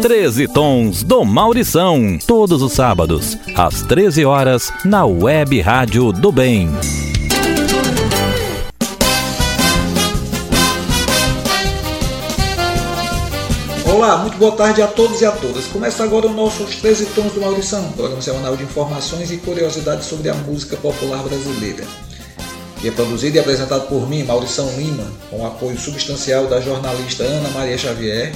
13 Tons do Maurição. Todos os sábados, às 13 horas, na Web Rádio do Bem. Olá, muito boa tarde a todos e a todas. Começa agora o nosso Os 13 Tons do Maurição, programa semanal de informações e curiosidades sobre a música popular brasileira. Que é produzido e apresentado por mim, Maurição Lima, com o apoio substancial da jornalista Ana Maria Xavier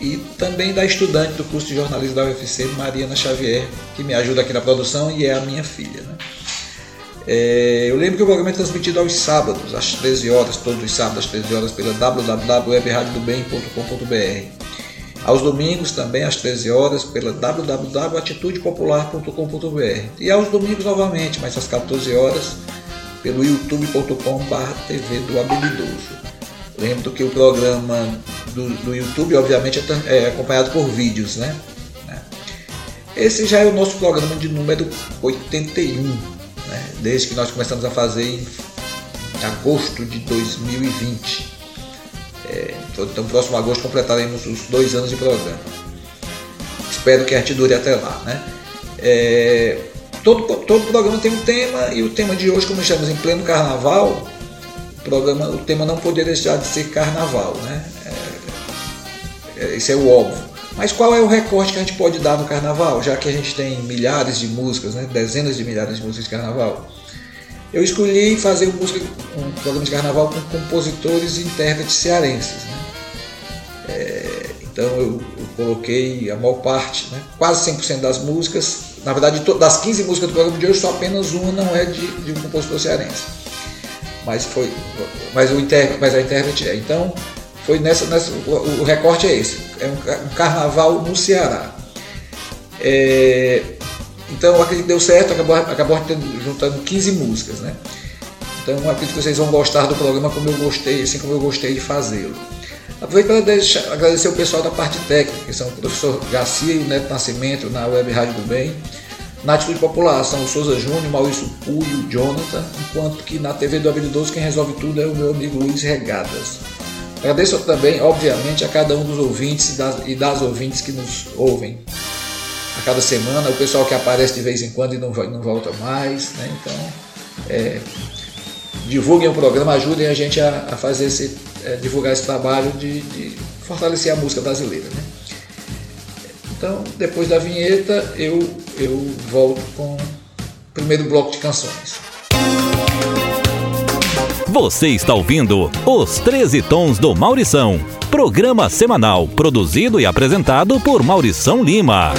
e também da estudante do curso de jornalismo da UFC, Mariana Xavier, que me ajuda aqui na produção e é a minha filha. Né? É, eu lembro que o programa é transmitido aos sábados, às 13 horas, todos os sábados às 13 horas, pela www.webradiodobem.com.br. Aos domingos também às 13 horas pela www.atitudepopular.com.br. E aos domingos novamente, mais às 14 horas, pelo youtube.com.br TV do. Lembro que o programa do, do YouTube, obviamente, é, é, acompanhado por vídeos, né? Esse já é o nosso programa de número 81, né? desde que nós começamos a fazer em agosto de 2020. É, então, próximo agosto completaremos os dois anos de programa. Espero que a gente dure até lá, né? É, todo, todo programa tem um tema e o tema de hoje, como estamos em pleno carnaval, o, programa, o tema não poderia deixar de ser carnaval, né? É, é, esse é o óbvio. Mas qual é o recorte que a gente pode dar no carnaval, já que a gente tem milhares de músicas, né? dezenas de milhares de músicas de carnaval? Eu escolhi fazer música, um programa de carnaval com compositores e intérpretes cearenses. Né? É, então eu, eu, coloquei a maior parte, né? quase 100% das músicas. Na verdade, das 15 músicas do programa de hoje, só apenas uma não é de, de um compositor cearense mas foi mas o inter, mas a intérprete é. Então foi nessa, nessa o, o recorte é esse, é um, um carnaval no Ceará. É, então acredito que deu certo, acabou, acabou juntando 15 músicas, né? Então acredito que vocês vão gostar do programa como eu gostei, assim como eu gostei de fazê-lo. Aproveito para agradecer o pessoal da parte técnica, que são o professor Garcia e o Neto Nascimento na Web Rádio do Bem na atitude popular são o Souza Júnior, Maurício Pui e o Jonathan, enquanto que na TV do Habilidoso quem resolve tudo é o meu amigo Luiz Regadas. Agradeço também, obviamente, a cada um dos ouvintes e das, e das ouvintes que nos ouvem a cada semana, o pessoal que aparece de vez em quando e não, não volta mais. Né? Então, é, divulguem o programa, ajudem a gente a, a fazer esse, é, divulgar esse trabalho de, de, fortalecer a música brasileira. Né? Então, depois da vinheta, eu, eu volto com o primeiro bloco de canções. Você está ouvindo Os 13 Tons do Maurição, programa semanal produzido e apresentado por Maurição Lima.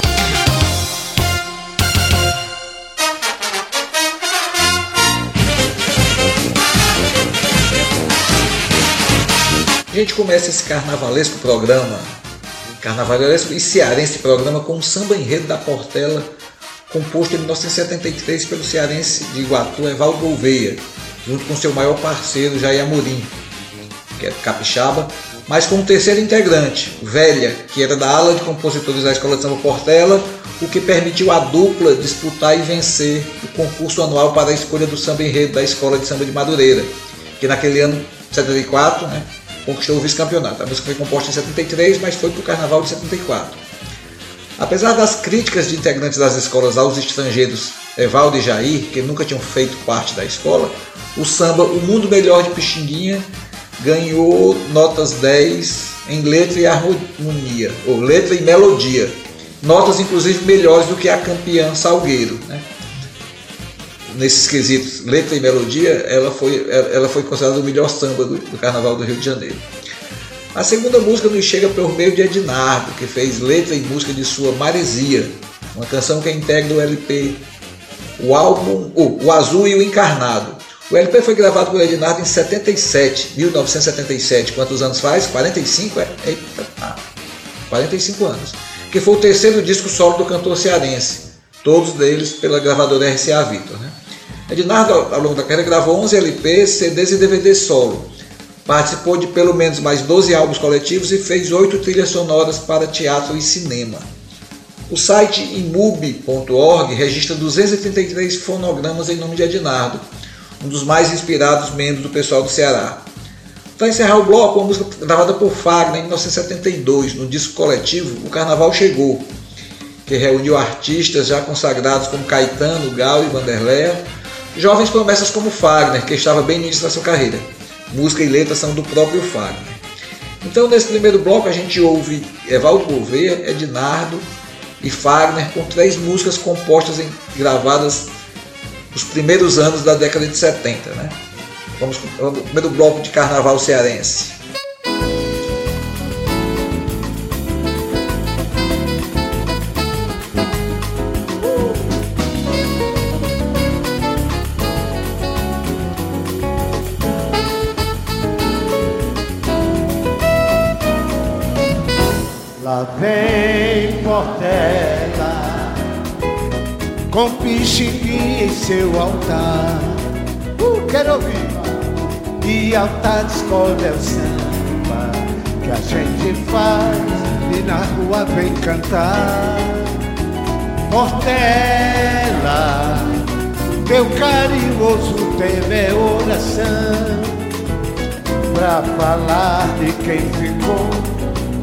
A gente começa esse carnavalesco programa carnavalesco e cearense programa com um samba enredo da Portela, composto em 1973 pelo cearense de Iguatu, Evaldo Gouveia, junto com seu maior parceiro Jair Amorim, que é capixaba, mas com um terceiro integrante, Velha, que era da ala de compositores da Escola de Samba Portela, o que permitiu à dupla disputar e vencer o concurso anual para a escolha do samba enredo da Escola de Samba de Madureira, que naquele ano, 74, né, conquistou o vice-campeonato. A música foi composta em 73, mas foi para o Carnaval de 74. Apesar das críticas de integrantes das escolas aos estrangeiros Evaldo e Jair, que nunca tinham feito parte da escola, o samba O Mundo Melhor de Pixinguinha ganhou notas 10 em letra e harmonia, ou letra e melodia. Notas inclusive melhores do que a campeã Salgueiro. Né? nesses quesitos letra e melodia, ela foi, ela foi considerada o melhor samba do, do Carnaval do Rio de Janeiro. A segunda música nos chega por meio de Ednardo, que fez letra e música de sua Maresia, uma canção que integra o LP, o álbum o, o Azul e o Encarnado. O LP foi gravado por Ednardo em 77, 1977. Quantos anos faz? 45? É? Ah, 45 anos. Que foi o terceiro disco solo do cantor cearense, todos eles pela gravadora RCA Victor. Né? Ednardo, ao longo da carreira, gravou 11 LPs, CDs e DVDs solo. Participou de pelo menos mais 12 álbuns coletivos e fez oito trilhas sonoras para teatro e cinema. O site imub.org registra 233 fonogramas em nome de Ednardo, um dos mais inspirados membros do pessoal do Ceará. Para encerrar o bloco, uma música gravada por Fagner em 1972, no disco coletivo O Carnaval Chegou, que reuniu artistas já consagrados como Caetano, Gal e Vanderléa, jovens promessas como Fagner, que estava bem no início da sua carreira. Música e letra são do próprio Fagner. Então, nesse primeiro bloco, a gente ouve Evaldo Gouveia, Ednardo e Fagner, com três músicas compostas e gravadas nos primeiros anos da década de 70. Né? Vamos com o primeiro bloco de carnaval cearense. Com pixinguinha em seu altar. Uh, quero ouvir! E altar escolhe o samba que a gente faz e na rua vem cantar. Portela, teu carinhoso tema é oração pra falar de quem ficou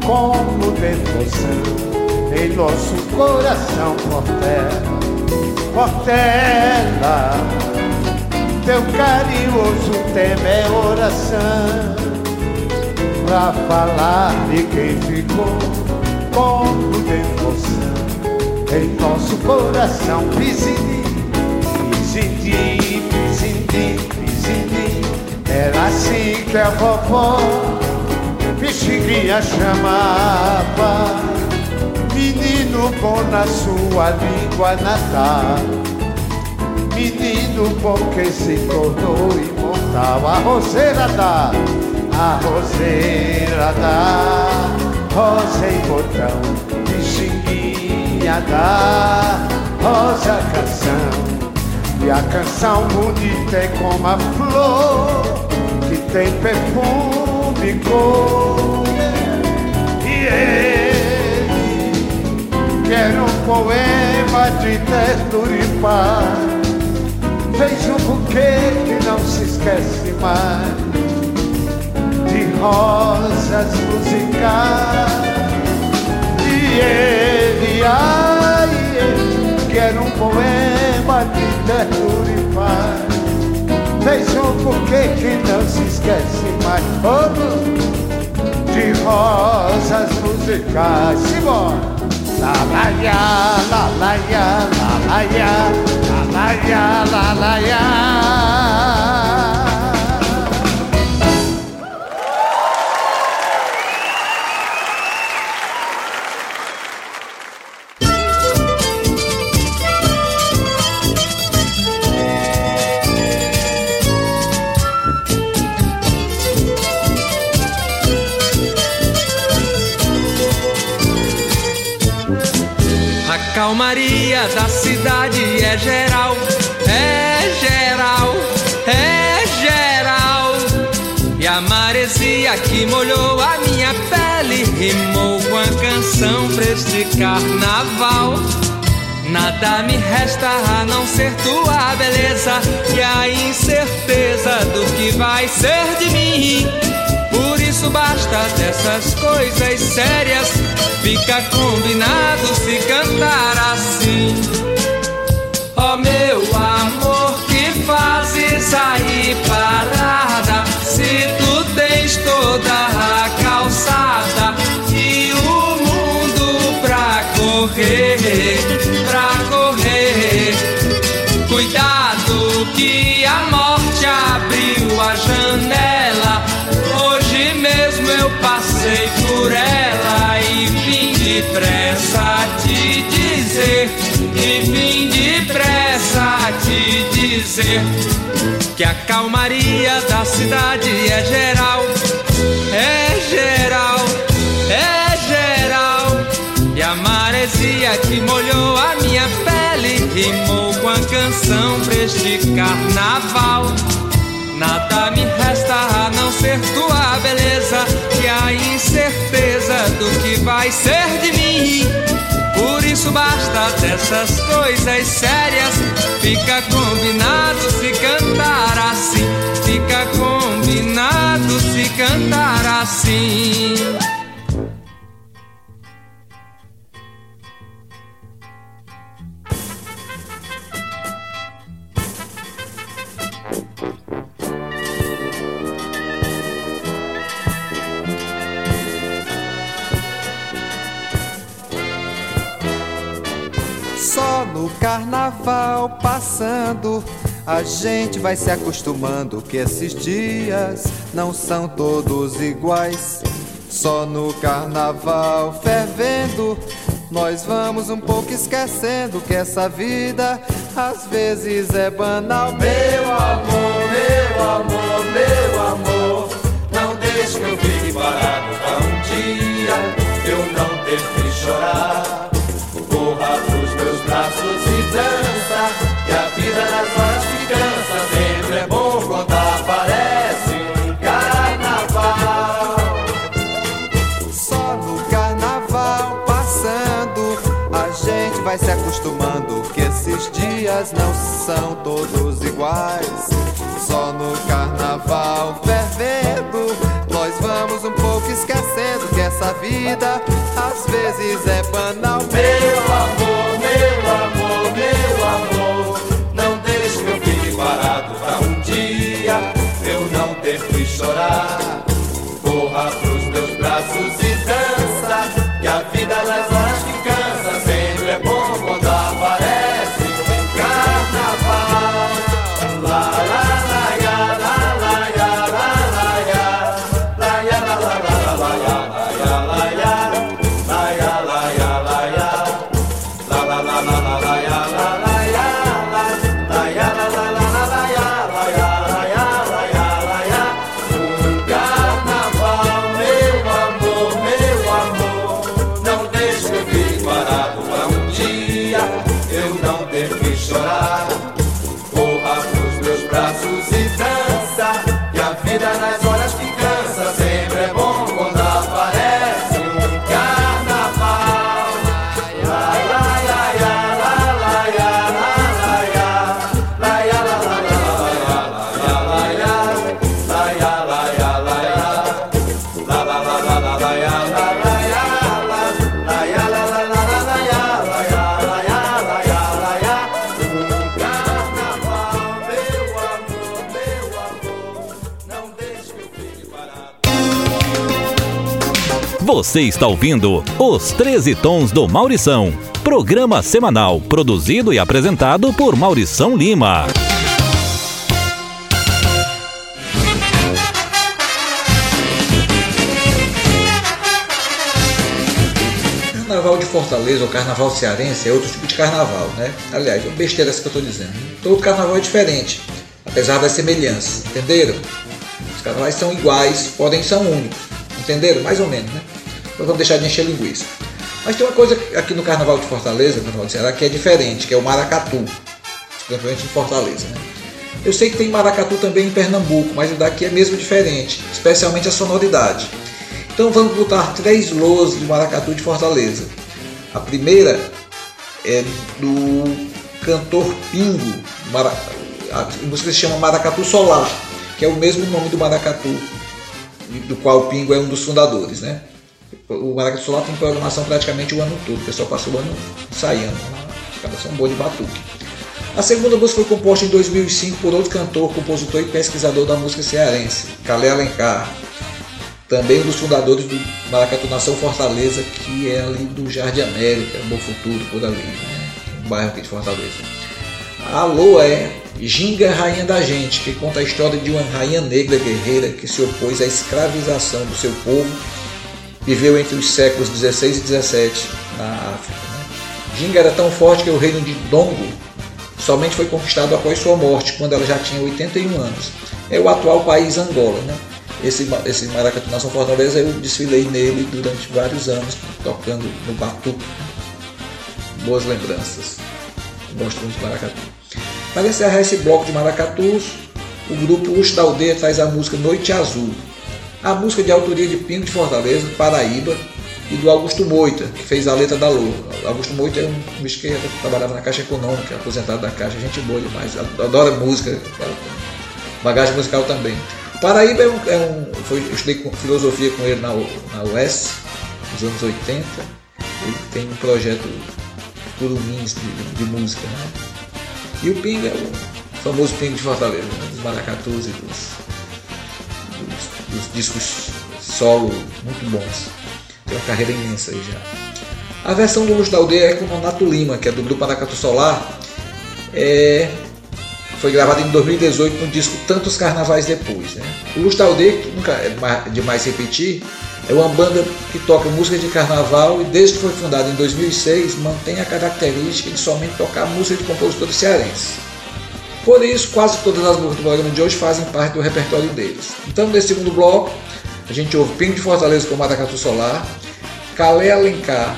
como devoção em nosso coração, Portela. Portela, teu carinhoso tema é oração Pra falar de quem ficou como devoção Em nosso coração, pisindi, pisindi, pisindi, pisindi Era assim que a vovó Pixinguinha chamava Menino bom na sua língua natal. Menino bom que se tornou imortal. A roseira da, a roseira da Rosa em botão, pixinguinha da Rosa canção E a canção bonita é como a flor Que tem perfume e cor. E yeah quero um poema de e paz. Fez um buquê que não se esquece mais de rosas musicais. E ele, ai, ele, quero um poema de e paz. Fez um buquê que não se esquece mais oh, de rosas musicais. Simbora! La la ya, la la ya, la la ya, la la ya, la la ya. Calmaria da cidade é geral, é geral, é geral. E a maresia que molhou a minha pele rimou com a canção pra este carnaval. Nada me resta a não ser tua beleza e a incerteza do que vai ser de mim. Por isso basta dessas coisas sérias Fica combinado se cantar assim. Dizer que a calmaria da cidade é geral, é geral, é geral. E a maresia que molhou a minha pele rimou com a canção pra este carnaval. Nada me resta a não ser tua beleza e a incerteza do que vai ser de mim. Por isso basta dessas coisas sérias. Fica combinado se cantar assim. Fica combinado se cantar assim. Carnaval passando a gente vai se acostumando que esses dias não são todos iguais. Só no carnaval fervendo, nós vamos um pouco esquecendo que essa vida às vezes é banal. Meu amor, meu amor, meu amor, não deixe que eu fique parado pra um dia eu não que chorar. Braços e dança, que a vida nas horas que cansa sempre é bom quando aparece um carnaval. Só no carnaval passando, a gente vai se acostumando que esses dias não são todos iguais. Só no carnaval fervendo, nós vamos um pouco esquecendo que essa vida às vezes é banal. Meu amor, meu amor, não deixe que eu fique parado pra um dia eu não ter que chorar. Corra pros Você está ouvindo Os 13 Tons do Maurição. Programa semanal produzido e apresentado por Maurição Lima. Carnaval de Fortaleza ou carnaval cearense é outro tipo de carnaval, né? Aliás, é besteira essa que eu estou dizendo. Todo carnaval é diferente, apesar das semelhanças, entenderam? Os carnavais são iguais, podem são únicos, entenderam? Mais ou menos, né? Então vamos deixar de encher linguiça. Mas tem uma coisa aqui no Carnaval de Fortaleza, no Carnaval de Ceará, que é diferente, que é o maracatu, principalmente em Fortaleza, né? Eu sei que tem maracatu também em Pernambuco, mas o daqui é mesmo diferente, especialmente a sonoridade. Então vamos botar três loas de maracatu de Fortaleza. A primeira é do cantor Pingo, a música se chama Maracatu Solar, que é o mesmo nome do maracatu, do qual o Pingo é um dos fundadores. Né? O Maracatu Solar tem programação praticamente o ano todo, o pessoal passa o ano ensaiando, escalação boa de batuque. A segunda música foi composta em 2005 por outro cantor, compositor e pesquisador da música cearense, Calé Alencar, também um dos fundadores do Maracatu Nação Fortaleza, que é ali do Jardim América, Bom Futuro, por ali, né? um bairro aqui de Fortaleza. A Lua é Ginga Rainha da Gente, que conta a história de uma rainha negra guerreira que se opôs à escravização do seu povo, viveu entre os séculos 16 e 17 na África. Né? Era tão forte que o reino de Dongo somente foi conquistado após sua morte, quando ela já tinha 81 anos. É o atual país Angola. Né? Esse, esse Maracatu Nação Fortaleza eu desfilei nele durante vários anos, tocando no batuque. Boas lembranças. De maracatu. Para encerrar esse bloco de maracatus, o grupo Ucho da Aldeia traz a música Noite Azul. A música de autoria de Pingo de Fortaleza, Paraíba, e do Augusto Moita, que fez a letra da Lua. Augusto Moita é um bicho que trabalhava na Caixa Econômica, aposentado da Caixa, gente boa demais, adora música, bagagem musical também. Paraíba é um, é um foi, eu estudei com, filosofia com ele na, na nos anos 80. Ele tem um projeto curumins de, de música, né? E o Pinga é o famoso Pinga de Fortaleza, né? dos maracatus e dos, dos discos solo muito bons. Tem uma carreira imensa aí já. A versão do Luxo da Aldeia é com o Nonato Lima, que é do grupo Maracatu Solar. É, foi gravado em 2018 no disco Tantos Carnavais Depois. Né? O Luxo da Aldeia, que nunca é demais repetir, é uma banda que toca música de carnaval e desde que foi fundada em 2006 mantém a característica de somente tocar música de compositores cearenses. Por isso, quase todas as músicas do programa de hoje fazem parte do repertório deles. Então, nesse segundo bloco, a gente ouve Pingo de Fortaleza com Maracatu Solar, Calé Alencar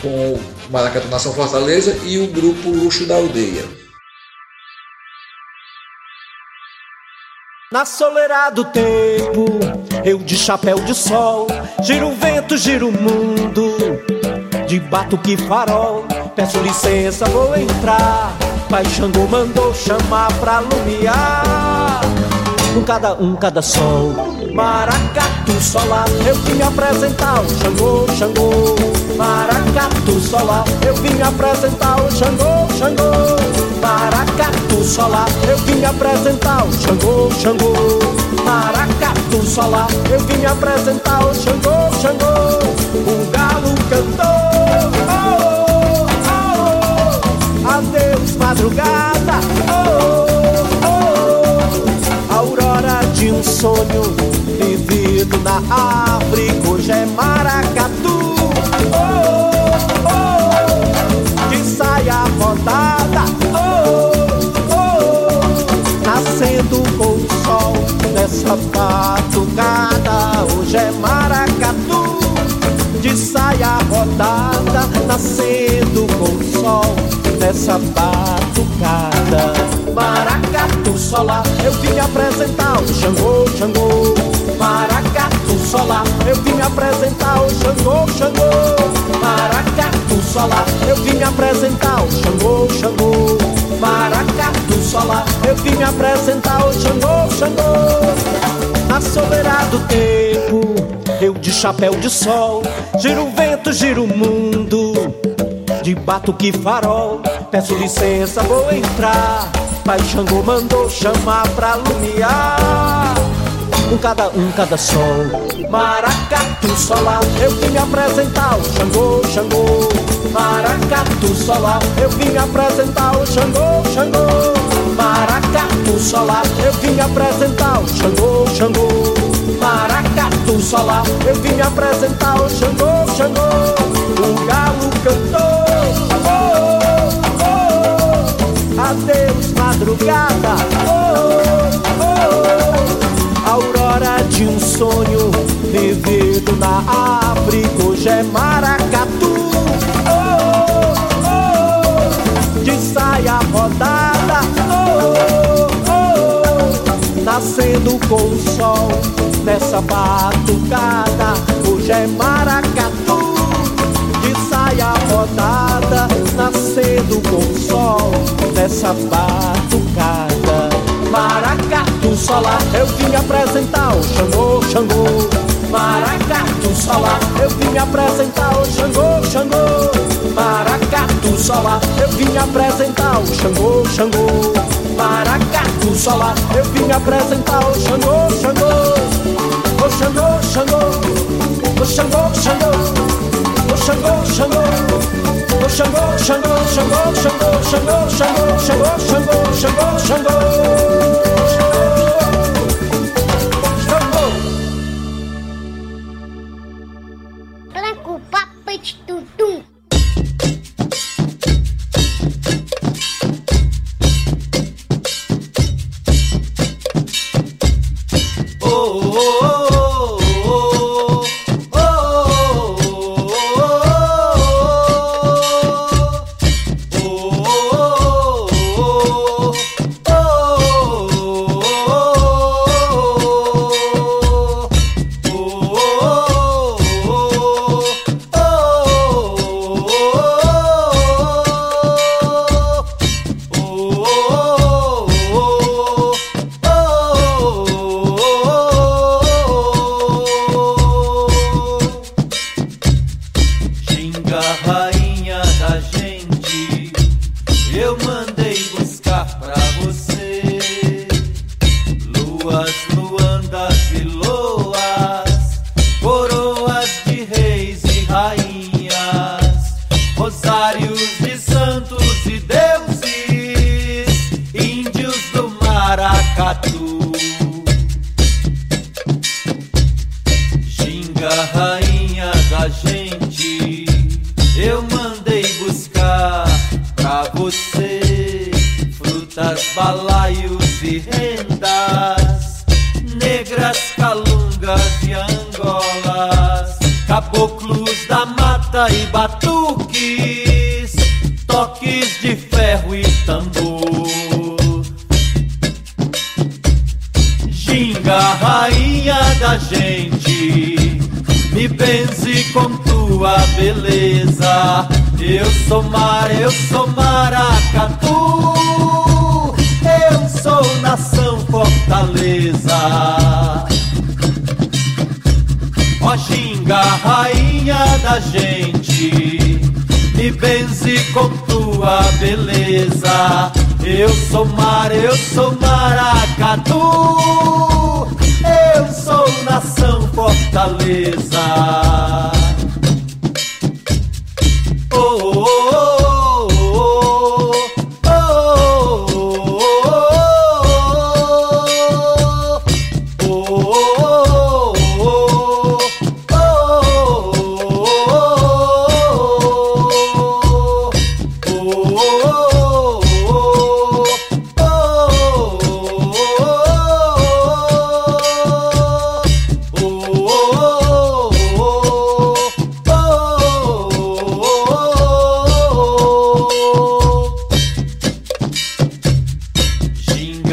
com o Maracatu Nação Fortaleza e o grupo Luxo da Aldeia. Na soleira do tempo, eu de chapéu de sol, giro o vento, giro o mundo, de batuque farol, peço licença, vou entrar. Pai Xangô mandou chamar pra lumiar. Um cada um, cada sol, maracatu solar, eu vim apresentar o Xangô, Xangô. Maracatu solar, eu vim apresentar o Xangô, Xangô. Maracatu solar, eu vim apresentar o Xangô, Xangô. Maracatu solar, eu vim apresentar o Xangô, Xangô. O galo cantou, oh, sonho vivido na árvore, hoje é maracatu. Oh, oh, que saia rodada nascendo com o sol nessa batucada. Hoje é maracatu de saia rodada, nascendo com o sol nessa batucada. Maracatu solar, eu vim me apresentar o Xangô, Xangô. Maracatu solar, eu vim me apresentar o Xangô, Xangô. Maracatu solar, eu vim me apresentar o Xangô, Xangô. Maracatu solar, eu vim me apresentar o Xangô, Xangô. Na tempo, eu de chapéu de sol, giro o vento, giro o mundo de batuque farol. Peço licença, vou entrar. Pai Xangô mandou chamar pra lumiar. Um cada um, cada sol. Maracatu solar, eu vim apresentar o Xangô, Xangô. Maracatu solar, eu vim apresentar o Xangô, Xangô. Maracatu solar, eu vim apresentar o Xangô, Xangô. Maracatu solar, eu vim apresentar o Xangô, Xangô. O galo cantou adeus madrugada, oh, oh, aurora de um sonho vivido na árvore, hoje é maracatu, oh, oh, de saia rodada, oh, oh, nascendo com o sol nessa batucada, hoje é maracatu. Saia rodada, nascendo com o sol nessa batucada. Maracatu solar, eu vim apresentar o Xangô, Xangô. Maracatu solar, eu vim apresentar o Xangô, Xangô. Maracatu solar, eu vim apresentar o Xangô, Xangô. Maracatu solar, eu vim apresentar o Xangô, Xangô. O Xangô, Xangô, o Xangô, Xangô. O Xangô, Xangô, Shango, Shango, Shango, Shango, Shango, Shango.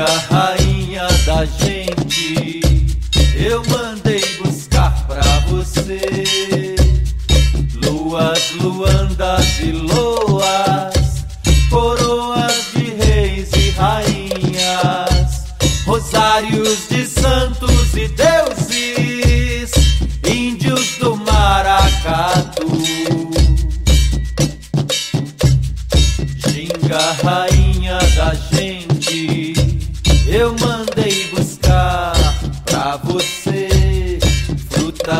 A rainha da gente, eu mandei buscar pra você. Luas, Luandas e Loas.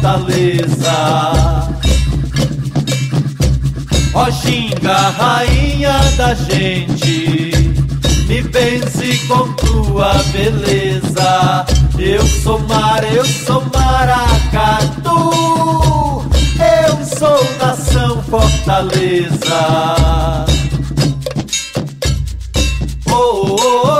Fortaleza. Ó Xinga, rainha da gente, me benze com tua beleza. Eu sou mar, eu sou maracatu, eu sou nação Fortaleza. oh, oh. oh.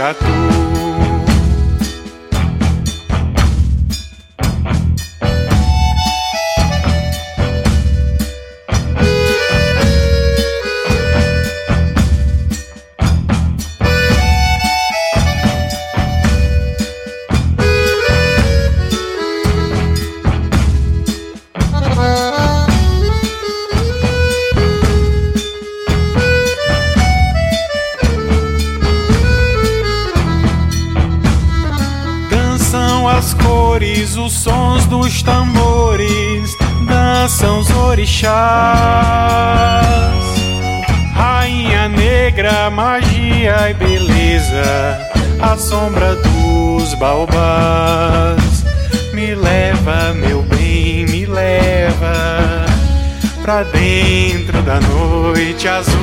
Maracatu baobás. Me leva, meu bem, me leva pra dentro da noite azul.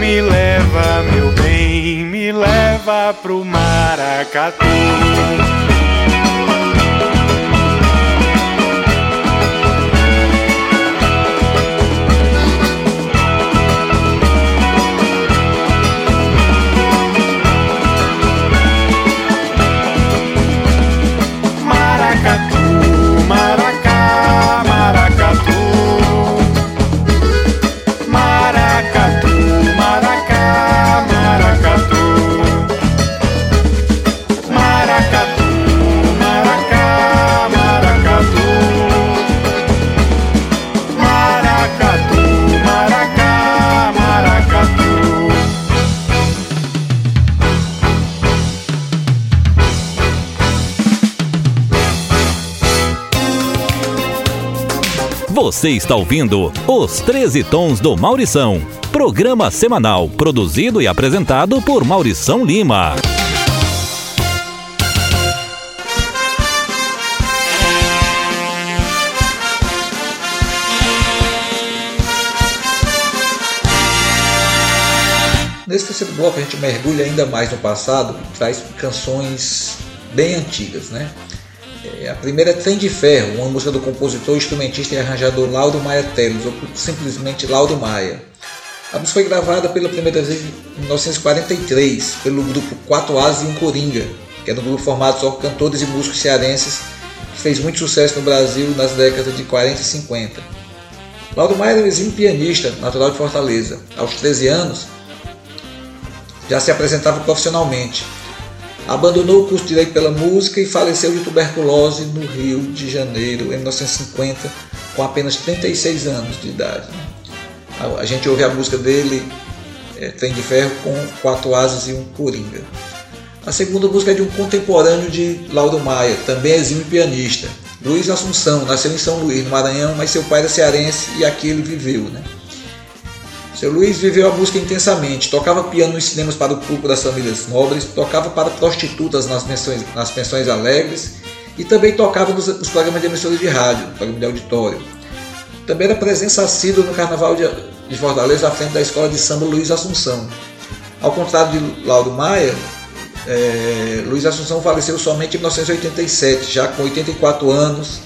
Me leva, meu bem, me leva pro Maracatu. Você está ouvindo Os 13 Tons do Maurição, programa semanal produzido e apresentado por Maurição Lima. Nesse terceiro bloco a gente mergulha ainda mais no passado e traz canções bem antigas, né? É, a primeira é Trem de Ferro, uma música do compositor, instrumentista e arranjador Lauro Maia Teles, ou simplesmente Lauro Maia. A música foi gravada pela primeira vez em 1943 pelo grupo 4 As e um Coringa, que é era um grupo formado só por cantores e músicos cearenses que fez muito sucesso no Brasil nas décadas de 40 e 50. Lauro Maia era um exímio pianista, natural de Fortaleza. Aos 13 anos, já se apresentava profissionalmente Abandonou o curso de Direito pela Música e faleceu de tuberculose no Rio de Janeiro em 1950, com apenas 36 anos de idade. A gente ouve a música dele, é, Trem de Ferro, com quatro asas e um coringa. A segunda música é de um contemporâneo de Lauro Maia, também exímio pianista. Luiz Assunção, nasceu em São Luís, no Maranhão, mas seu pai era cearense e aqui ele viveu. Né? Seu Luiz viveu a música intensamente, tocava piano nos cinemas para o público das famílias nobres, tocava para prostitutas nas pensões, nas pensões alegres e também tocava nos, nos programas de emissoras de rádio, programa de auditório. Também era presença assídua no Carnaval de, de Fortaleza à frente da Escola de Samba Luiz Assunção. Ao contrário de Lauro Maia, é, Luiz Assunção faleceu somente em 1987, já com 84 anos,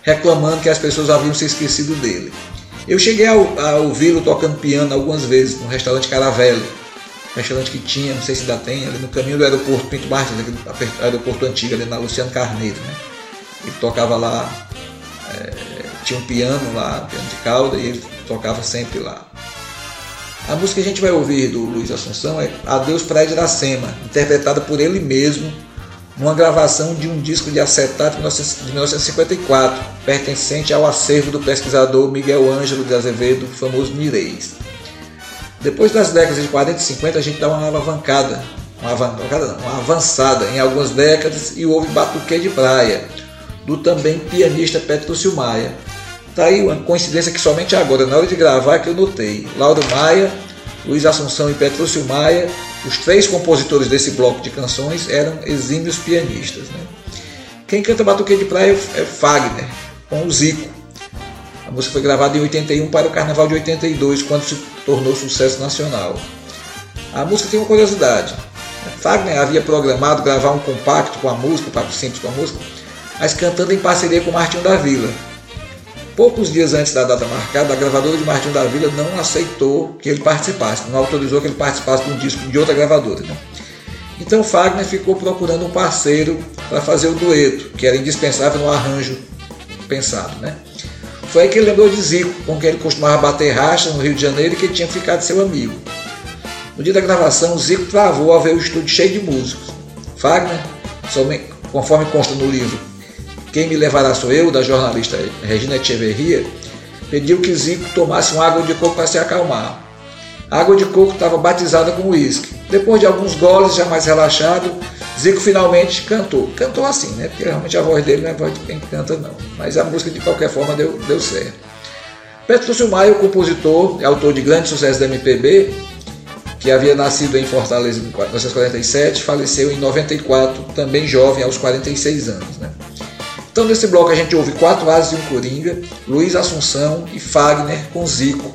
reclamando que as pessoas haviam se esquecido dele. Eu cheguei a, a ouvi-lo tocando piano algumas vezes no restaurante Caravelle, restaurante que tinha, não sei se ainda tem, ali no caminho do aeroporto Pinto Martins, aeroporto antigo ali na Luciano Carneiro. Né? Ele tocava lá, é, tinha um piano lá, piano de cauda, e ele tocava sempre lá. A música que a gente vai ouvir do Luiz Assunção é Adeus Praia de Iracema, interpretada por ele mesmo numa gravação de um disco de acetato de 1954, pertencente ao acervo do pesquisador Miguel Ângelo de Azevedo, famoso Mireis. Depois das décadas de 40 e 50, a gente dá uma alavancada, uma, alavancada uma avançada em algumas décadas e houve Batuque de Praia, do também pianista Petrúcio Maia. Está aí uma coincidência que somente agora, na hora de gravar, que eu notei. Lauro Maia, Luiz Assunção e Petrúcio Maia os três compositores desse bloco de canções eram exímios pianistas. Né? Quem canta Batuque de Praia é Fagner, com o Zico. A música foi gravada em 81 para o Carnaval de 82, quando se tornou sucesso nacional. A música tem uma curiosidade. Fagner havia programado gravar um compacto com a música, um compacto simples com a música, mas cantando em parceria com Martinho da Vila, Poucos dias antes da data marcada, a gravadora de Martinho da Vila não aceitou que ele participasse, não autorizou que ele participasse de um disco de outra gravadora. Né? Então Fagner ficou procurando um parceiro para fazer o dueto, que era indispensável no arranjo pensado. Né? Foi aí que ele lembrou de Zico, com quem ele costumava bater racha no Rio de Janeiro e que tinha ficado seu amigo. No dia da gravação, Zico travou ao ver o estúdio cheio de músicos. Fagner, conforme consta no livro quem Me Levará Sou Eu, da jornalista Regina Echeverria, pediu que Zico tomasse uma água de coco para se acalmar. A água de coco estava batizada com uísque. Depois de alguns goles, já mais relaxado, Zico finalmente cantou. Cantou assim, né? Porque realmente a voz dele não é voz de quem canta, não. Mas a música, de qualquer forma, deu, deu certo. Petrúcio Maia, o compositor, autor de grandes sucessos da MPB, que havia nascido em Fortaleza em 1947, faleceu em 94, também jovem, aos 46 anos. Né? Então, nesse bloco, a gente ouve quatro asas e um coringa, Luiz Assunção e Fagner com Zico.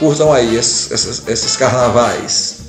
Curtam aí esses, esses carnavais.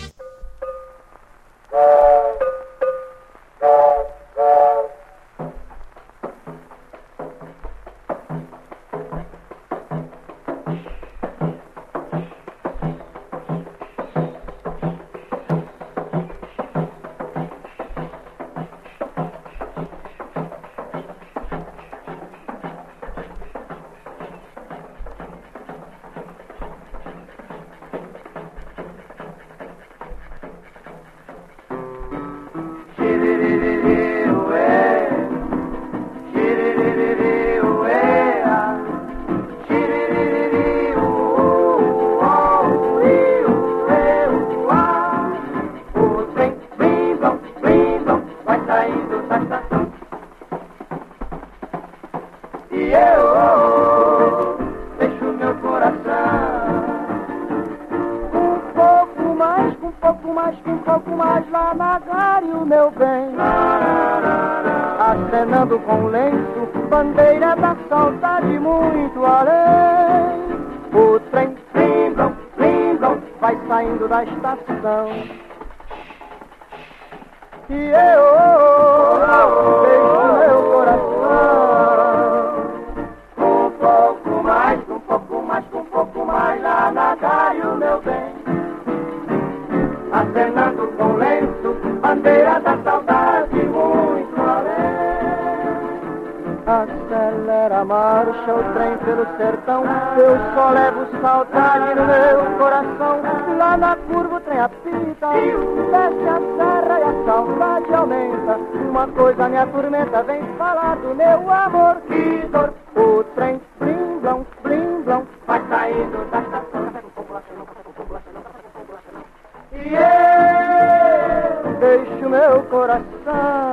papagaio, meu bem. Acenando com lenço, bandeira da saudade muito além. Acelera a marcha, o trem pelo sertão. Eu só levo saudade no meu coração. Lá na curva o trem apita, desce a serra e a saudade aumenta. Uma coisa me atormenta, vem falar do meu amor que dor. corazón.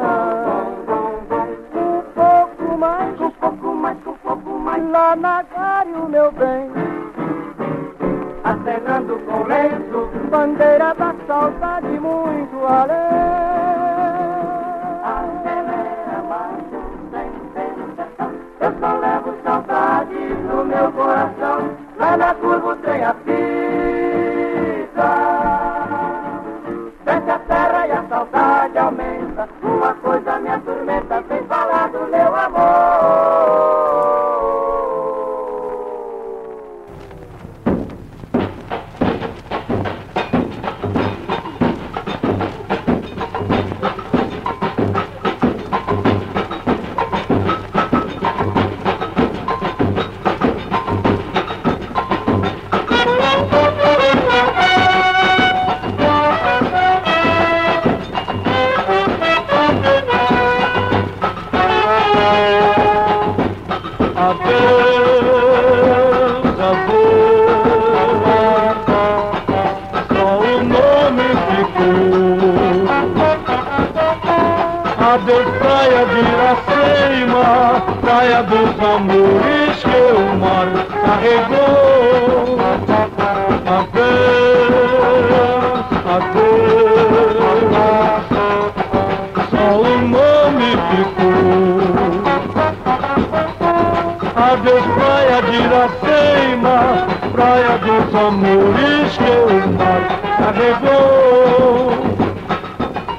Itapema, praia dos amores que o mar carregou.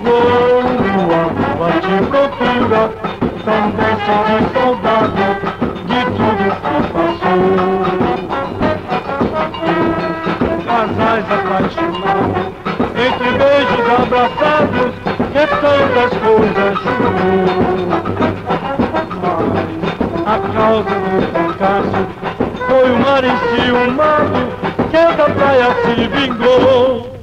Quando a rua te procura, tão sou de saudade de tudo que passou. Casais apaixonados, entre beijos abraçados, que tantas coisas jurou. Mas a causa do fracasso parecia um mago que da praia se vingou.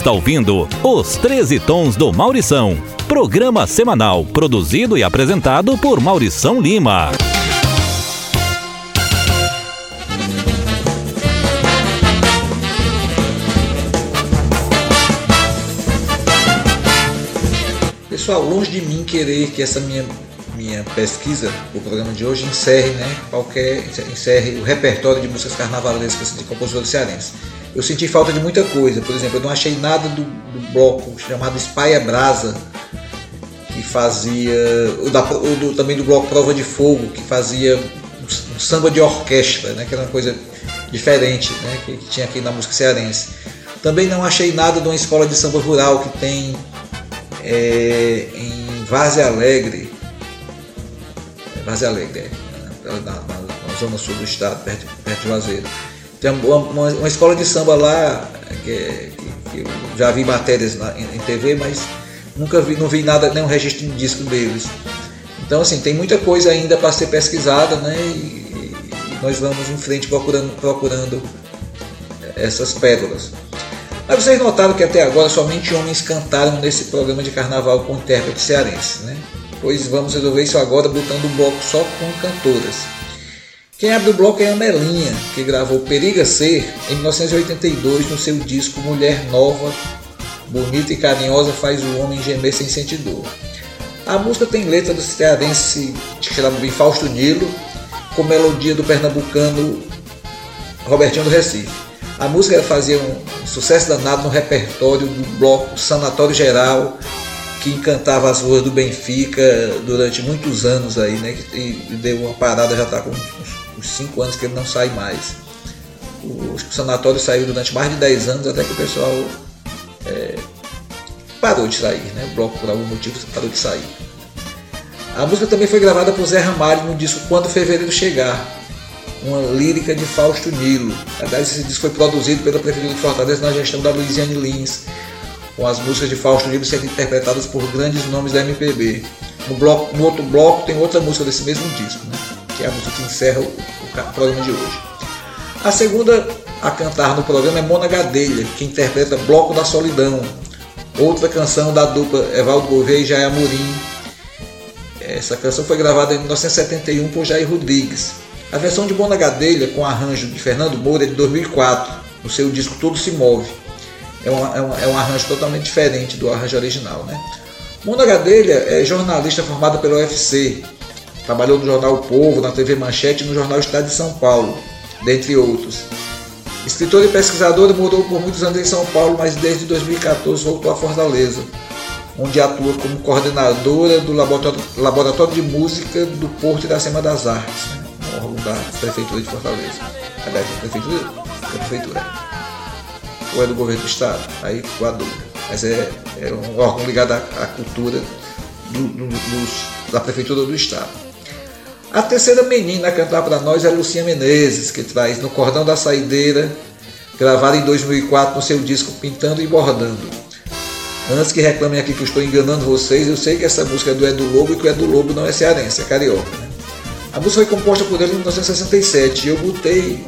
Está ouvindo Os 13 Tons do Maurição, programa semanal produzido e apresentado por Maurição Lima. Pessoal, longe de mim querer que essa minha, pesquisa, o programa de hoje, encerre, né, qualquer, encerre o repertório de músicas carnavalescas de compositores cearenses. Eu senti falta de muita coisa, por exemplo, eu não achei nada do, do bloco chamado Espaia Brasa, que fazia, o da, o do, também do bloco Prova de Fogo, que fazia um, um samba de orquestra, né, que era uma coisa diferente né, que, que tinha aqui na música cearense. Também não achei nada de uma escola de samba rural que tem é, em Várzea Alegre, Várzea Alegre, na, na, na, zona sul do estado, perto, perto de Juazeiro. Tem uma, uma, uma, escola de samba lá, que, que, que eu já vi matérias na, em, em, TV, mas nunca vi, não vi nada, nenhum registro de disco deles. Então assim, tem muita coisa ainda para ser pesquisada, né? E, e, nós vamos em frente procurando, procurando essas pérolas. Mas vocês notaram que até agora somente homens cantaram nesse programa de carnaval com intérprete cearense, né? Pois vamos resolver isso agora botando um bloco só com cantoras. Quem abre o bloco é a Melinha, que gravou Periga Ser em 1982 no seu disco Mulher Nova, Bonita e Carinhosa Faz o Homem Gemer Sem Sentir Dor. A música tem letra do cearense bem Fausto Nilo, com melodia do pernambucano Robertinho do Recife. A música fazia um sucesso danado no repertório do bloco Sanatório Geral, que encantava as ruas do Benfica durante muitos anos aí, né? E deu uma parada, já está com uns 5 anos que ele não sai mais. O, o sanatório saiu durante mais de 10 anos até que o pessoal é, parou de sair, né? O bloco por algum motivo parou de sair. A música também foi gravada por Zé Ramalho no disco Quando Fevereiro Chegar, uma lírica de Fausto Nilo. Aliás, esse disco foi produzido pela Prefeitura de Fortaleza na gestão da Luiziane Lins, com as músicas de Fausto Nilo sendo interpretadas por grandes nomes da MPB. No, bloco, no outro bloco tem outra música desse mesmo disco, né? que é a música que encerra o, o programa de hoje. A segunda a cantar no programa é Mona Gadelha, que interpreta Bloco da Solidão, outra canção da dupla Evaldo Gouveia e Jair Amorim. Essa canção foi gravada em 1971 por Jair Rodrigues. A versão de Mona Gadelha, com arranjo de Fernando Moura, é de 2004, no seu disco Tudo Se Move. É, uma, é, um, é um arranjo totalmente diferente do arranjo original. Né? Mona Gadelha é jornalista formada pela UFC, trabalhou no jornal O Povo, na TV Manchete e no jornal Estado de São Paulo, dentre outros. Escritora e pesquisadora, morou por muitos anos em São Paulo, mas desde 2014 voltou a Fortaleza, onde atua como coordenadora do Laboratório, de Música do Porto e da Sema das Artes. Né? órgão da Prefeitura de Fortaleza. Aliás, Prefeitura? Prefeitura. Ou é do governo do Estado? Aí ficou a dúvida. Mas é, é um órgão ligado à, à cultura do, do, da Prefeitura do Estado. A terceira menina a cantar para nós é Lucinha Menezes, que traz No Cordão da Saideira, gravada em 2004 no seu disco Pintando e Bordando. Antes que reclamem aqui que eu estou enganando vocês, eu sei que essa música é do Edu Lobo e que o Edu Lobo não é cearense, é carioca. Né? A música foi composta por ele em 1967 e eu botei,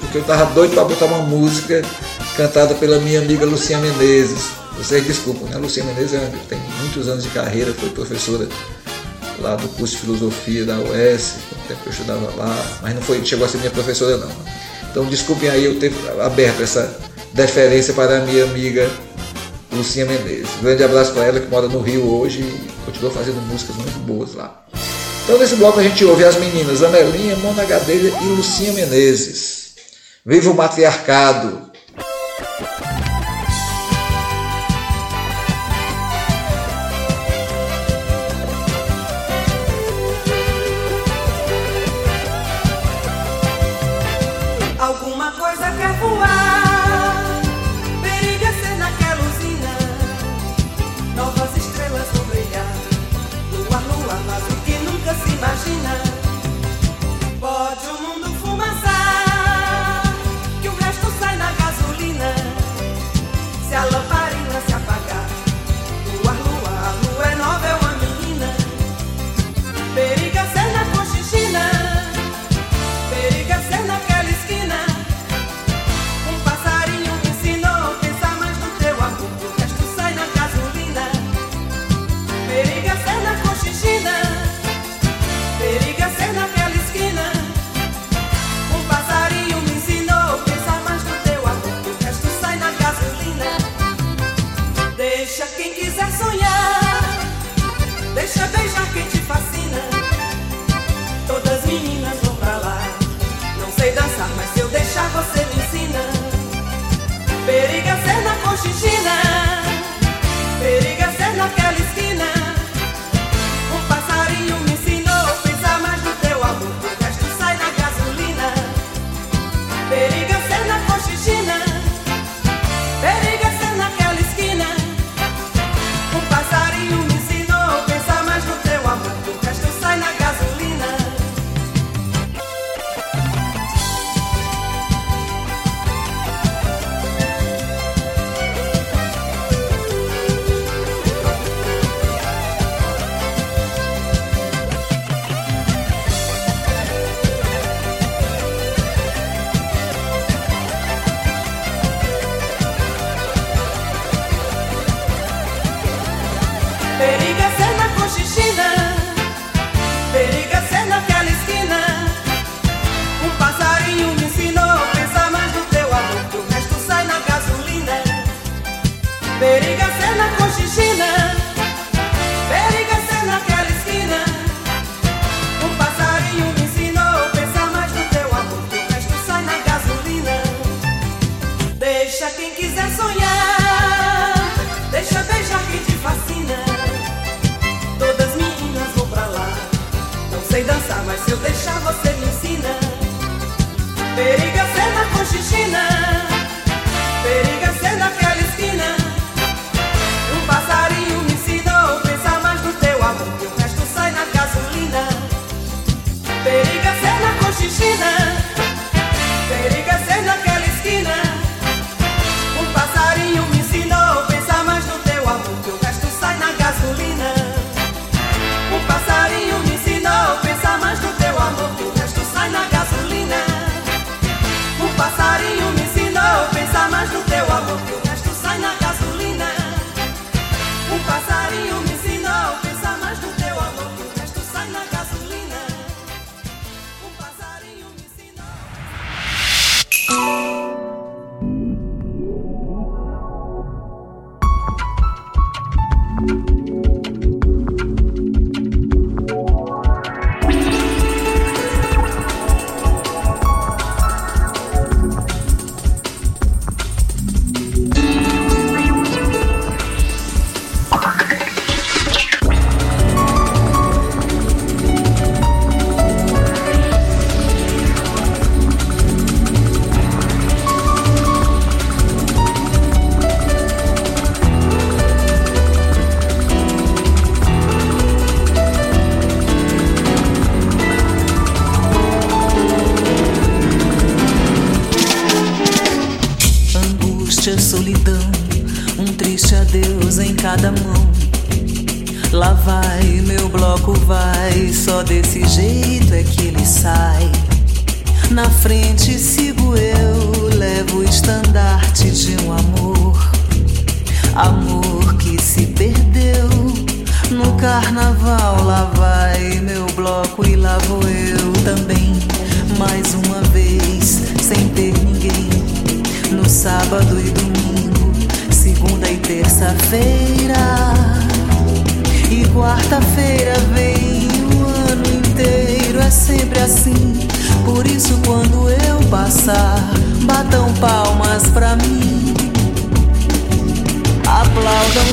porque eu estava doido para botar uma música cantada pela minha amiga Lucinha Menezes. Vocês desculpam, né? Lucinha Menezes é, tem muitos anos de carreira, foi professora lá do curso de filosofia da UES, no tempo eu estudava lá, mas não foi, chegou a ser minha professora não. Então desculpem aí eu ter aberto essa deferência para a minha amiga Lucinha Menezes. Grande abraço para ela que mora no Rio hoje e continua fazendo músicas muito boas lá. Então nesse bloco a gente ouve as meninas Amelinha, Mona Gadelha e Lucinha Menezes. Viva o matriarcado! we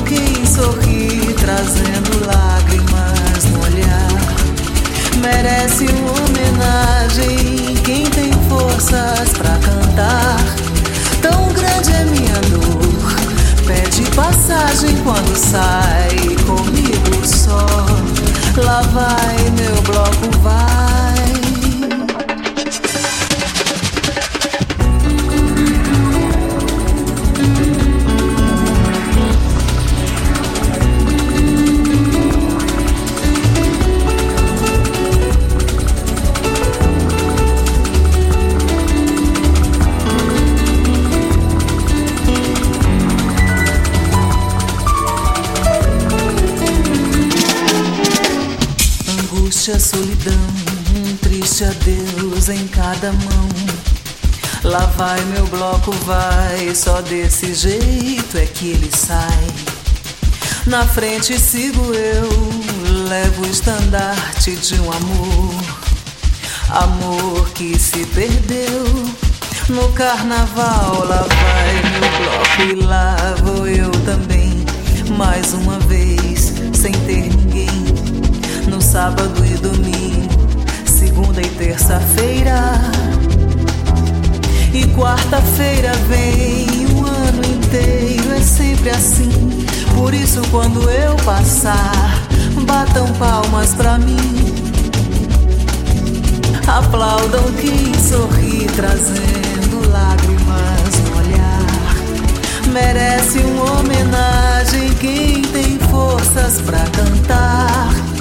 Quem sorri, trazendo lágrimas no olhar. Merece uma homenagem quem tem forças pra cantar. Tão grande é minha dor, pede passagem quando sai comigo só. Lá vai meu bloco, vai. Angústia, solidão, um triste adeus em cada mão. Lá vai meu bloco, vai, só desse jeito é que ele sai. Na frente sigo eu, levo o estandarte de um amor. Amor que se perdeu no carnaval. Lá vai meu bloco e lá vou eu também. Mais uma vez, sem ter sábado e domingo, segunda e terça-feira. E quarta-feira vem o ano inteiro, é sempre assim. Por isso, quando eu passar, batam palmas pra mim. Aplaudam quem sorri, trazendo lágrimas no olhar. Merece uma homenagem quem tem forças pra cantar.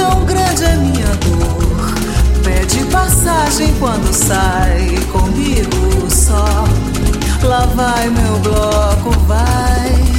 Tão grande é minha dor, pede passagem quando sai comigo só. Lá vai meu bloco, vai.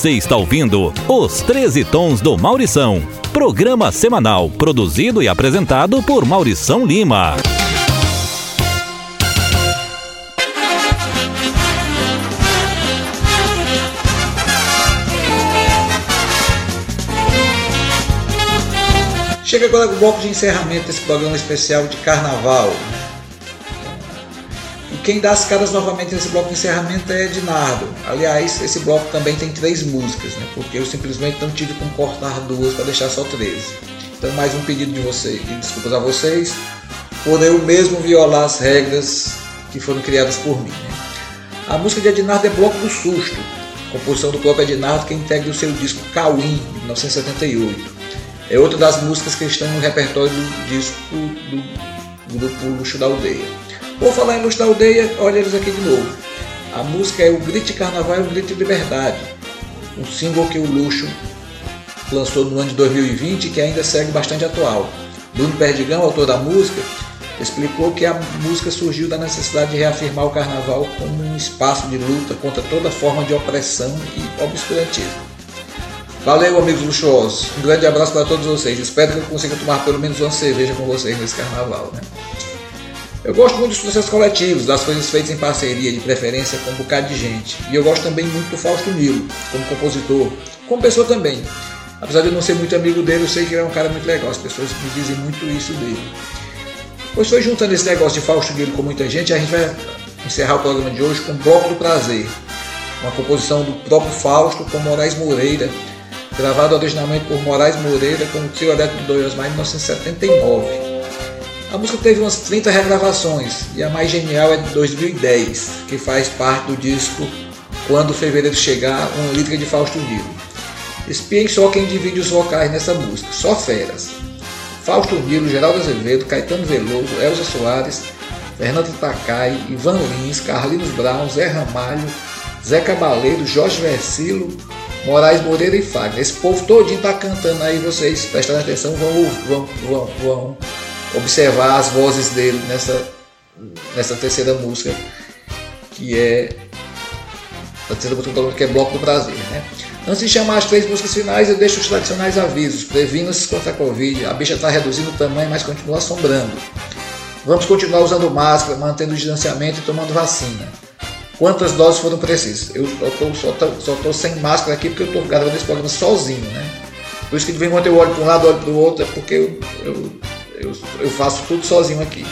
Você está ouvindo Os 13 Tons do Maurição. Programa semanal produzido e apresentado por Maurição Lima. Chega agora o bloco de encerramento desse programa especial de carnaval. Quem dá as caras novamente nesse bloco de encerramento é Ednardo. Aliás, esse bloco também tem três músicas, né? porque eu simplesmente não tive como cortar duas para deixar só 13. Então, mais um pedido de vocês, e desculpas a vocês, por eu mesmo violar as regras que foram criadas por mim. né? A música de Ednardo é Bloco do Susto, composição do próprio Ednardo que integra o seu disco Cauim, de 1978. É outra das músicas que estão no repertório do disco do grupo Luxo da Aldeia. Vou falar em da Aldeia, olha eles aqui de novo. A música é o Grito Carnaval é um Grito de Liberdade, um single que o Luxo lançou no ano de 2020 e que ainda segue bastante atual. Bruno Perdigão, autor da música, explicou que a música surgiu da necessidade de reafirmar o carnaval como um espaço de luta contra toda forma de opressão e obscurantismo. Valeu, amigos luxuosos. Um grande abraço para todos vocês. Espero que eu consiga tomar pelo menos uma cerveja com vocês nesse carnaval. Né? Eu gosto muito dos processos coletivos, das coisas feitas em parceria, de preferência com um bocado de gente. E eu gosto também muito do Fausto Nilo, como compositor, como pessoa também. Apesar de eu não ser muito amigo dele, eu sei que ele é um cara muito legal. As pessoas me dizem muito isso dele. Pois foi juntando esse negócio de Fausto Nilo com muita gente, a gente vai encerrar o programa de hoje com Bloco do Prazer. Uma composição do próprio Fausto com Moraes Moreira, gravado originalmente por Moraes Moreira com o trio elétrico do Osmar em 1979. A música teve umas 30 regravações e a mais genial é de 2010, que faz parte do disco Quando Fevereiro Chegar, uma lírica de Fausto Nilo. Espiem só quem divide os vocais nessa música, só feras. Fausto Nilo, Geraldo Azevedo, Caetano Veloso, Elza Soares, Fernando Takai, Ivan Lins, Carlinhos Brown, Zé Ramalho, Zé Cabaleiro, Jorge Versilo, Moraes Moreira e Fagner. Esse povo todinho tá cantando aí, vocês prestando atenção vão, vão, vão, vão observar as vozes dele nessa, nessa terceira música, que é a terceira música que é Bloco do Prazer. Né? Antes de chamar as três músicas finais, eu deixo os tradicionais avisos. Previna-se contra a Covid. A bicha está reduzindo o tamanho, mas continua assombrando. Vamos continuar usando máscara, mantendo o distanciamento e tomando vacina quantas doses foram precisas. Eu só, tô sem máscara aqui porque eu estou gravando esse programa sozinho, né? Por isso que de vez em quando eu olho para um lado, olho para o outro, é porque eu, eu, eu, eu, faço tudo sozinho aqui.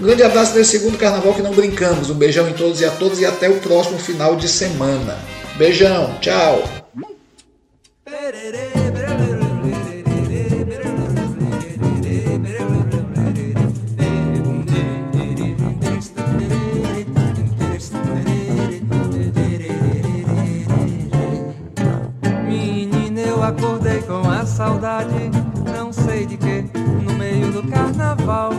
Um grande abraço nesse segundo carnaval que não brincamos. Um beijão em todos e a todas e até o próximo final de semana. Beijão, tchau! acordei com a saudade, não sei de que, carnaval.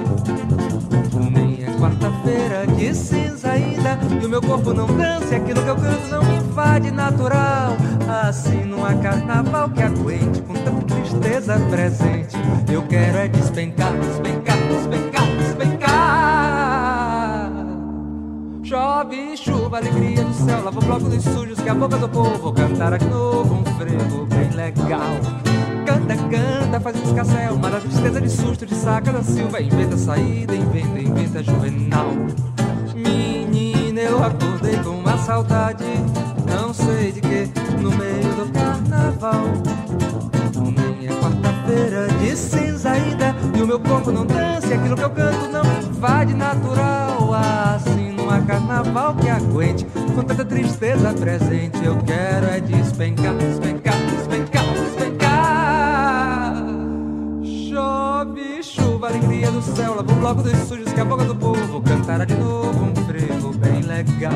Nem é quarta-feira de cinza ainda, e o meu corpo não dança, e aquilo que eu canto não me invade natural. Assim não há carnaval que aguente com tanta tristeza presente. Eu quero é despencar, despencar, despencar, despencar. Chove, chuva, alegria do céu, lava o bloco dos sujos que a boca do povo cantar aqui novo, um frevo bem legal canta, canta, faz um escarcel. Mas tristeza de susto, de saca da silva, inventa saída, inventa, inventa juvenal. Menina, eu acordei com uma saudade, não sei de que, no meio do carnaval. Nem é quarta-feira de cinza ainda, e o meu corpo não dança, e aquilo que eu canto não invade natural. Assim não há carnaval que aguente, com tanta tristeza presente, eu quero é despencar, despencar. Chove chuva, alegria do céu, lava o bloco dos sujos que a boca do povo cantará de novo um frevo bem legal.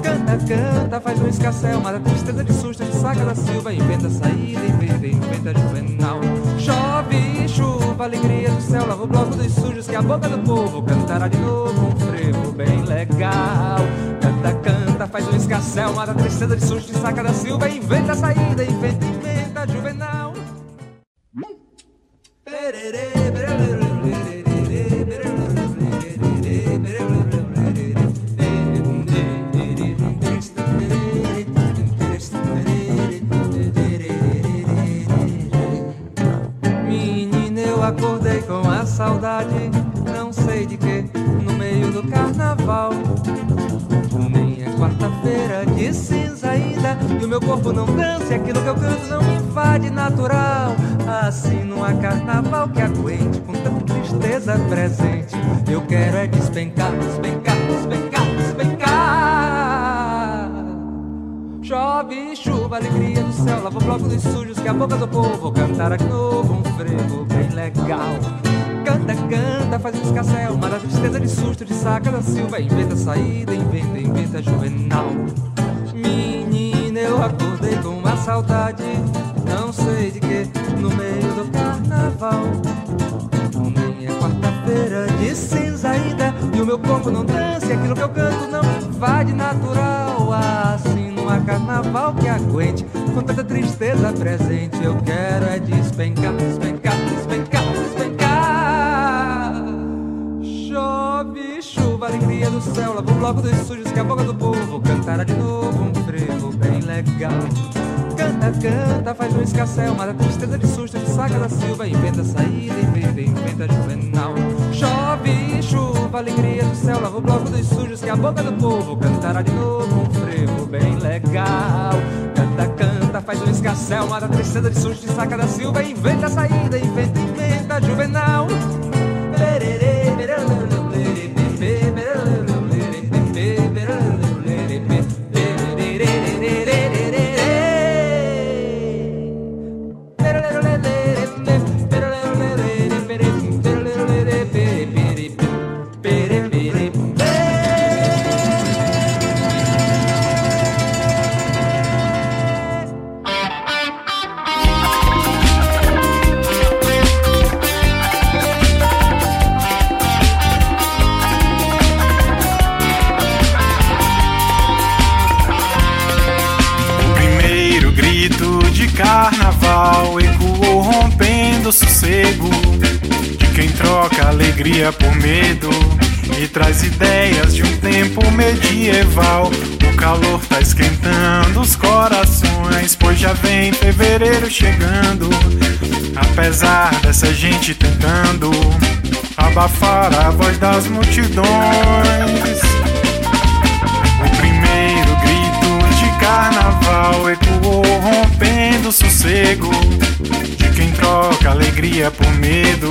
Canta, canta, faz um escassel, mata a tristeza de susto, de saca da silva, inventa saída, inventa, inventa juvenal. Chove chuva, alegria do céu, lava o bloco dos sujos que a boca do povo cantará de novo um frevo bem legal. Canta, canta, faz um escassel, mata a tristeza de susto, de saca da silva, inventa saída, inventa, inventa juvenal. Menina, eu acordei com a saudade, não sei de que, no meio do carnaval. Nem é quarta-feira cinza e o meu corpo não dança, e aquilo que eu canto não me invade natural. Assim não há carnaval que aguente com tanta tristeza presente. Eu quero é despencar, despencar, despencar, despencar. Chove chuva, alegria do céu, lava o bloco dos sujos que a boca do povo cantará de novo um frevo bem legal. Canta, canta, faz um escassel, mata a tristeza de susto, de saca da silva, inventa saída, inventa, inventa juvenal. Menina, eu acordei com uma saudade, não sei de que, no meio do carnaval. Nem é quarta-feira de cinza ainda, e o meu corpo não dança, e aquilo que eu canto não invade natural. Assim não há carnaval que aguente, com tanta tristeza presente, eu quero é despencar, despencar, despencar, despencar. Chove chuva, alegria do céu, lava o bloco dos sujos que a boca do povo cantará de novo legal. Canta, canta, faz um escassel, mata tristeza de susto, de saca da silva, inventa saída, inventa, inventa juvenal. Chove chuva, alegria do céu, lava o bloco dos sujos que a boca do povo cantará de novo um frevo bem legal. Canta, canta, faz um escassel, mata tristeza de susto, de saca da silva, inventa saída, inventa, inventa juvenal. Alegria por medo e traz ideias de um tempo medieval. O calor tá esquentando os corações, pois já vem fevereiro chegando. Apesar dessa gente tentando abafar a voz das multidões. O primeiro grito de carnaval ecoou rompendo o sossego de quem troca alegria por medo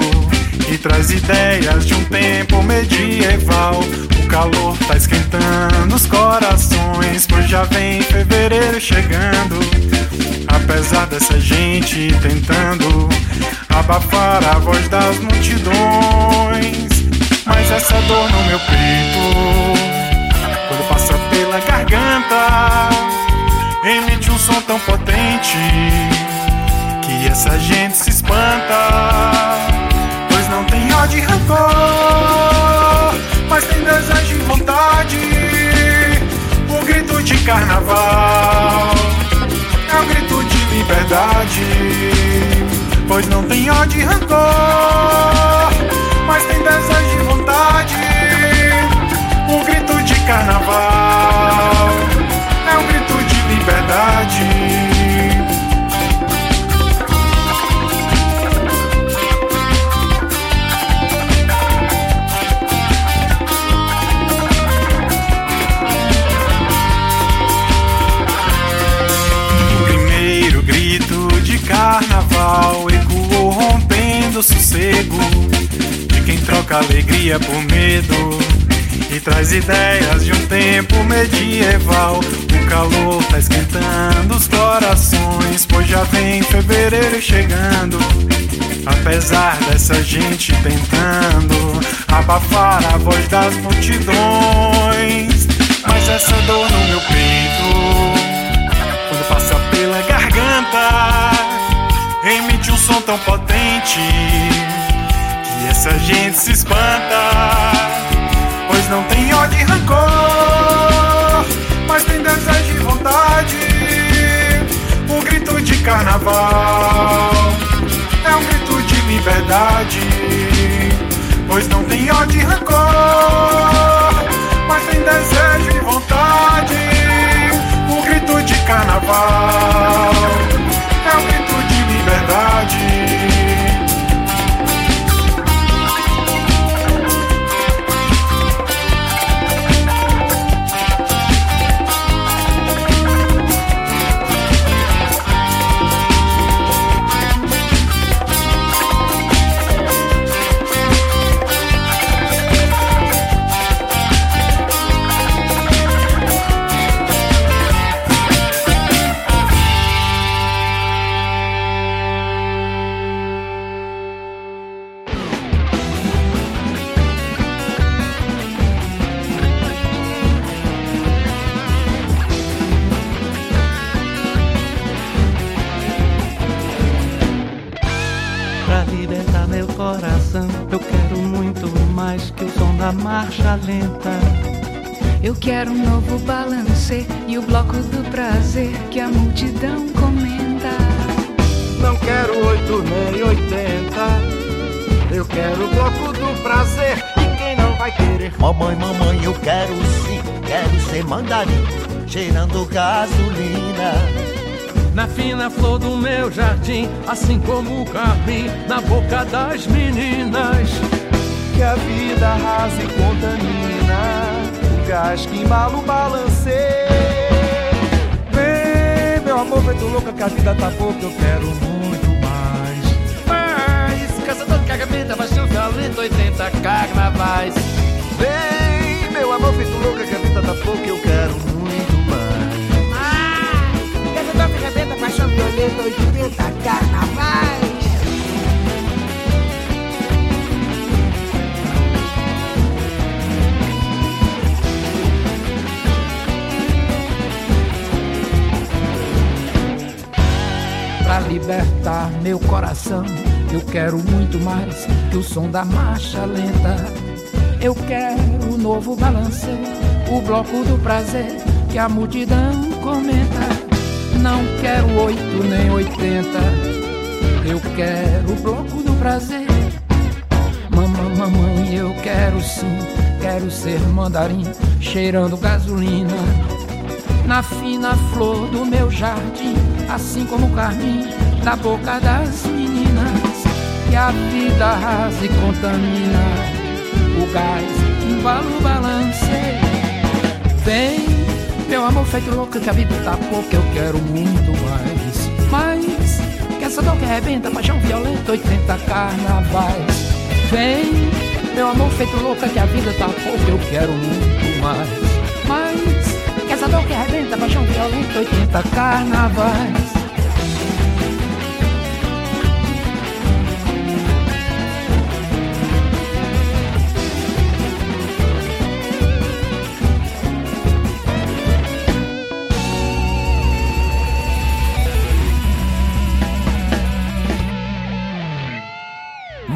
e traz ideias de um tempo medieval. O calor tá esquentando os corações, pois já vem fevereiro chegando. Apesar dessa gente tentando abafar a voz das multidões, mas essa dor no meu peito quando passa pela garganta, emite um som tão potente que essa gente se espanta. Não tem ódio e rancor, mas tem desejo e vontade. O grito de carnaval é um grito de liberdade. Pois não tem ódio e rancor, mas tem desejo e vontade. O grito de carnaval de sossego troca alegria por medo e traz ideias de um tempo medieval. O calor tá esquentando os corações, pois já vem fevereiro chegando. Apesar dessa gente tentando abafar a voz das multidões, mas essa dor no meu peito, quando passa pela garganta, emite um som tão potente que essa gente se espanta pois não tem ódio e rancor, mas tem desejo e vontade. Um grito de carnaval é um grito de liberdade, pois não tem ódio e rancor, mas tem desejo e vontade. Um grito de carnaval quero um novo balancê e o bloco do prazer que a multidão comenta. Não quero oito nem oitenta. Eu quero o bloco do prazer e quem não vai querer? Mamãe, mamãe, eu quero sim, quero ser mandarim, cheirando gasolina. Na fina flor do meu jardim, assim como o capim na boca das meninas que a vida arrasa e contamina gás que embala o balancê. Vem, meu amor, feito louca que a vida tá pouco, eu quero muito mais. Mais, caçador a vida baixou violento, 80 carnavais. Vem, meu amor, feito louca que a vida tá pouco, eu quero muito mais. Mais, caçador a vida baixou violento, 80 libertar meu coração. Eu quero muito mais que o som da marcha lenta. Eu quero o novo balanço, o bloco do prazer que a multidão comenta. Não quero oito nem oitenta, eu quero o bloco do prazer. Mamãe, mamãe, eu quero sim, quero ser mandarim, cheirando gasolina. Na fina flor do meu jardim, assim como o carmim na boca das meninas que a vida arrasa e contamina o gás embala o balance. Vem, meu amor feito louco que a vida tá pouca, eu quero muito mais. Mas que essa dor que arrebenta, paixão violenta, 80 carnavais. Vem, meu amor feito louca que a vida tá pouca, eu quero muito mais. Mas que essa dor que arrebenta, paixão violenta, 80 carnavais.